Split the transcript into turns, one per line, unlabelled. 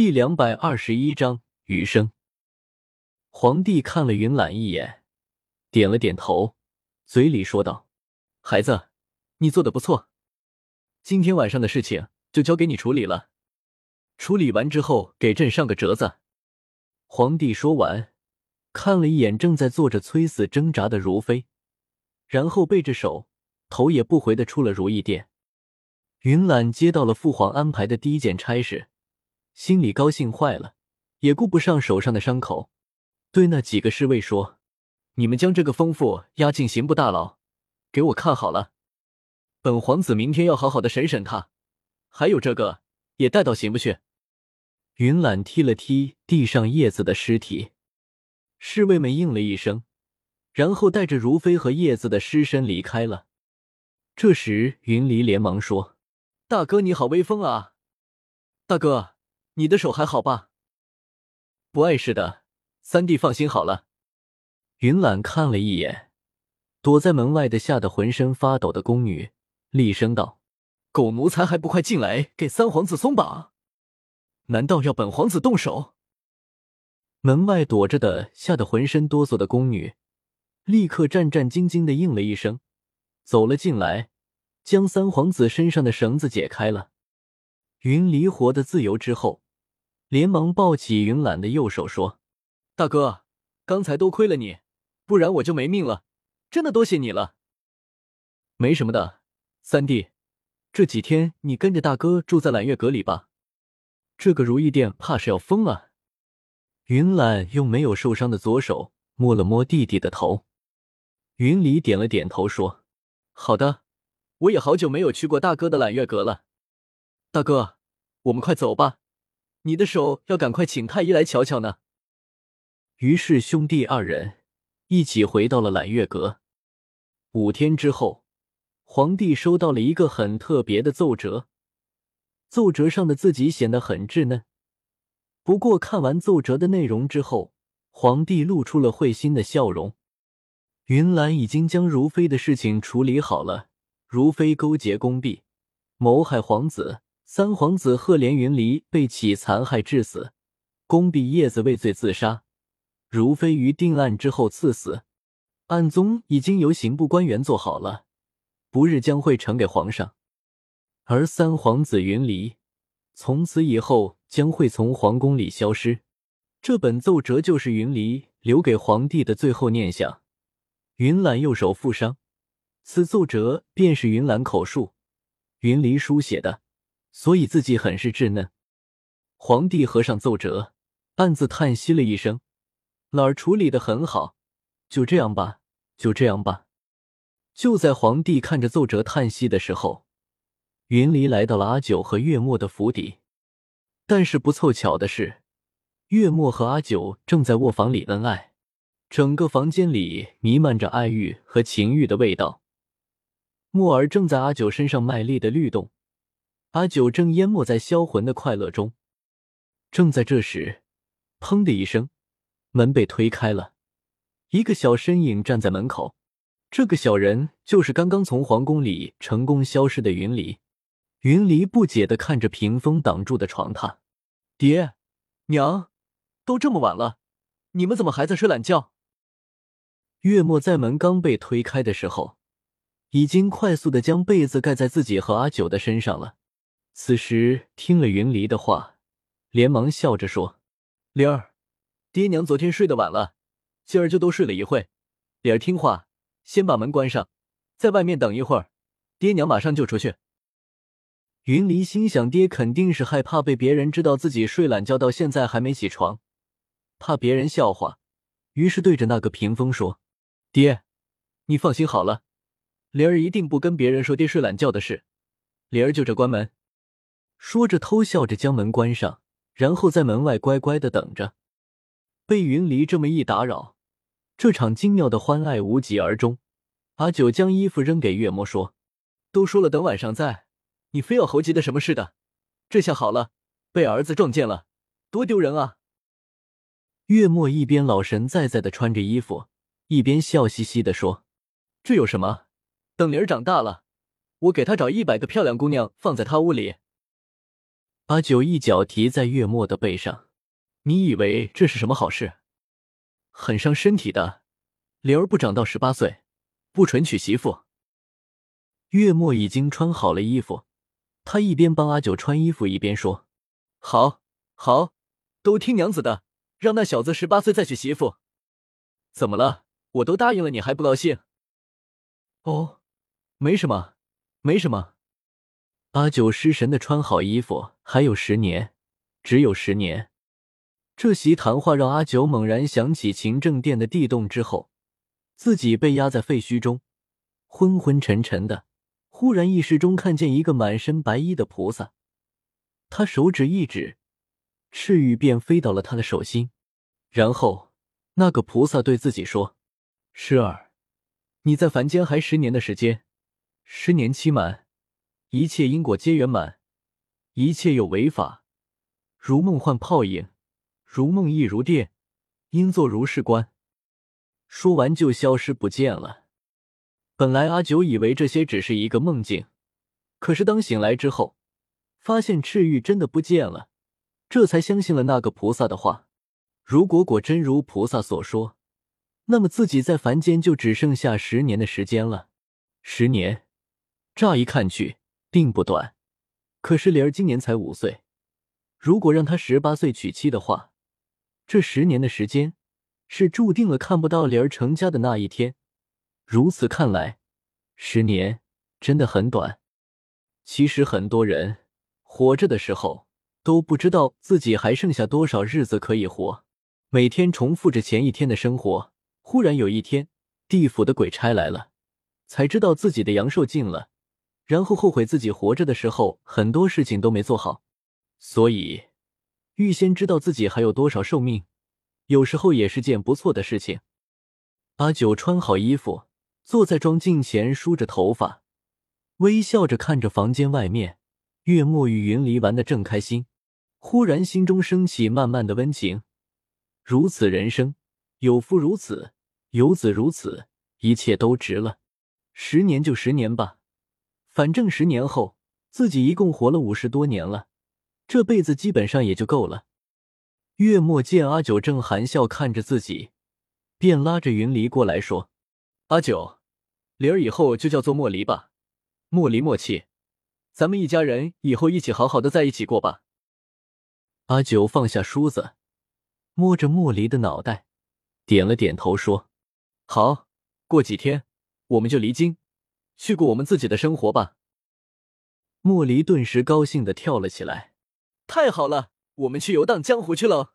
第两百二十一章余生。皇帝看了云岚一眼，点了点头，嘴里说道：“孩子，你做的不错。今天晚上的事情就交给你处理了。处理完之后，给朕上个折子。”皇帝说完，看了一眼正在做着催死挣扎的如妃，然后背着手，头也不回的出了如意殿。云岚接到了父皇安排的第一件差事。心里高兴坏了，也顾不上手上的伤口，对那几个侍卫说：“你们将这个疯妇押进刑部大牢，给我看好了。本皇子明天要好好的审审他。还有这个也带到刑部去。”云岚踢了踢地上叶子的尸体，侍卫们应了一声，然后带着如妃和叶子的尸身离开了。这时，云离连忙说：“大哥你好威风啊，大哥。”你的手还好吧？不碍事的，三弟放心好了。云岚看了一眼躲在门外的吓得浑身发抖的宫女，厉声道：“狗奴才还不快进来给三皇子松绑！难道要本皇子动手？”门外躲着的吓得浑身哆嗦的宫女，立刻战战兢兢的应了一声，走了进来，将三皇子身上的绳子解开了。云离活得自由之后。连忙抱起云岚的右手说：“大哥，刚才多亏了你，不然我就没命了。真的多谢你了。”没什么的，三弟，这几天你跟着大哥住在揽月阁里吧。这个如意殿怕是要疯了。云岚用没有受伤的左手摸了摸弟弟的头，云离点了点头说：“好的，我也好久没有去过大哥的揽月阁了。大哥，我们快走吧。”你的手要赶快请太医来瞧瞧呢。于是兄弟二人一起回到了揽月阁。五天之后，皇帝收到了一个很特别的奏折，奏折上的字迹显得很稚嫩。不过看完奏折的内容之后，皇帝露出了会心的笑容。云岚已经将如妃的事情处理好了，如妃勾结宫婢，谋害皇子。三皇子赫连云离被起残害致死，宫婢叶子畏罪自杀，如妃于定案之后赐死，案宗已经由刑部官员做好了，不日将会呈给皇上。而三皇子云离从此以后将会从皇宫里消失。这本奏折就是云离留给皇帝的最后念想。云岚右手负伤，此奏折便是云岚口述，云离书写的。所以自己很是稚嫩。皇帝合上奏折，暗自叹息了一声：“老儿处理的很好，就这样吧，就这样吧。”就在皇帝看着奏折叹息的时候，云离来到了阿九和月末的府邸。但是不凑巧的是，月末和阿九正在卧房里恩爱，整个房间里弥漫着爱欲和情欲的味道。墨儿正在阿九身上卖力的律动。阿九正淹没在销魂的快乐中，正在这时，砰的一声，门被推开了，一个小身影站在门口。这个小人就是刚刚从皇宫里成功消失的云离。云离不解的看着屏风挡住的床榻，爹娘，都这么晚了，你们怎么还在睡懒觉？月末在门刚被推开的时候，已经快速的将被子盖在自己和阿九的身上了。此时听了云离的话，连忙笑着说：“灵儿，爹娘昨天睡得晚了，今儿就都睡了一会。灵儿听话，先把门关上，在外面等一会儿，爹娘马上就出去。”云离心想，爹肯定是害怕被别人知道自己睡懒觉到现在还没起床，怕别人笑话，于是对着那个屏风说：“爹，你放心好了，灵儿一定不跟别人说爹睡懒觉的事。灵儿就这关门。”说着，偷笑着将门关上，然后在门外乖乖的等着。被云离这么一打扰，这场精妙的欢爱无疾而终。阿九将衣服扔给月末，说：“都说了等晚上再，你非要猴急的什么似的？这下好了，被儿子撞见了，多丢人啊！”月末一边老神在在的穿着衣服，一边笑嘻嘻的说：“这有什么？等灵儿长大了，我给她找一百个漂亮姑娘放在她屋里。”阿九一脚踢在月末的背上，你以为这是什么好事？很伤身体的。灵儿不长到十八岁，不准娶媳妇。月末已经穿好了衣服，他一边帮阿九穿衣服，一边说：“好，好，都听娘子的，让那小子十八岁再娶媳妇。怎么了？我都答应了，你还不高兴？”哦，没什么，没什么。阿九失神的穿好衣服，还有十年，只有十年。这席谈话让阿九猛然想起勤政殿的地洞之后。自己被压在废墟中，昏昏沉沉的。忽然意识中看见一个满身白衣的菩萨，他手指一指，赤玉便飞到了他的手心。然后那个菩萨对自己说：“师儿，你在凡间还十年的时间，十年期满，一切因果皆圆满，一切有为法，如梦幻泡影，如梦亦如电，应作如是观。”说完就消失不见了。本来阿九以为这些只是一个梦境，可是当醒来之后，发现赤玉真的不见了，这才相信了那个菩萨的话。如果果真如菩萨所说，那么自己在凡间就只剩下十年的时间了。十年，乍一看去并不短，可是莲儿今年才五岁，如果让她十八岁娶妻的话，这十年的时间。是注定了看不到莲儿成家的那一天。如此看来，十年真的很短。其实很多人活着的时候都不知道自己还剩下多少日子可以活，每天重复着前一天的生活。忽然有一天，地府的鬼差来了，才知道自己的阳寿尽了，然后后悔自己活着的时候很多事情都没做好，所以预先知道自己还有多少寿命。有时候也是件不错的事情。阿九穿好衣服，坐在妆镜前梳着头发，微笑着看着房间外面月末与云离玩的正开心。忽然心中升起慢慢的温情。如此人生，有夫如此，有子如此，一切都值了。十年就十年吧，反正十年后自己一共活了五十多年了，这辈子基本上也就够了。月末见阿九正含笑看着自己，便拉着云离过来说：“阿九，灵儿以后就叫做莫离吧，莫离莫弃，咱们一家人以后一起好好的在一起过吧。”阿九放下梳子，摸着莫离的脑袋，点了点头说：“好，过几天我们就离京，去过我们自己的生活吧。”莫离顿时高兴的跳了起来：“太好了！”我们去游荡江湖去喽！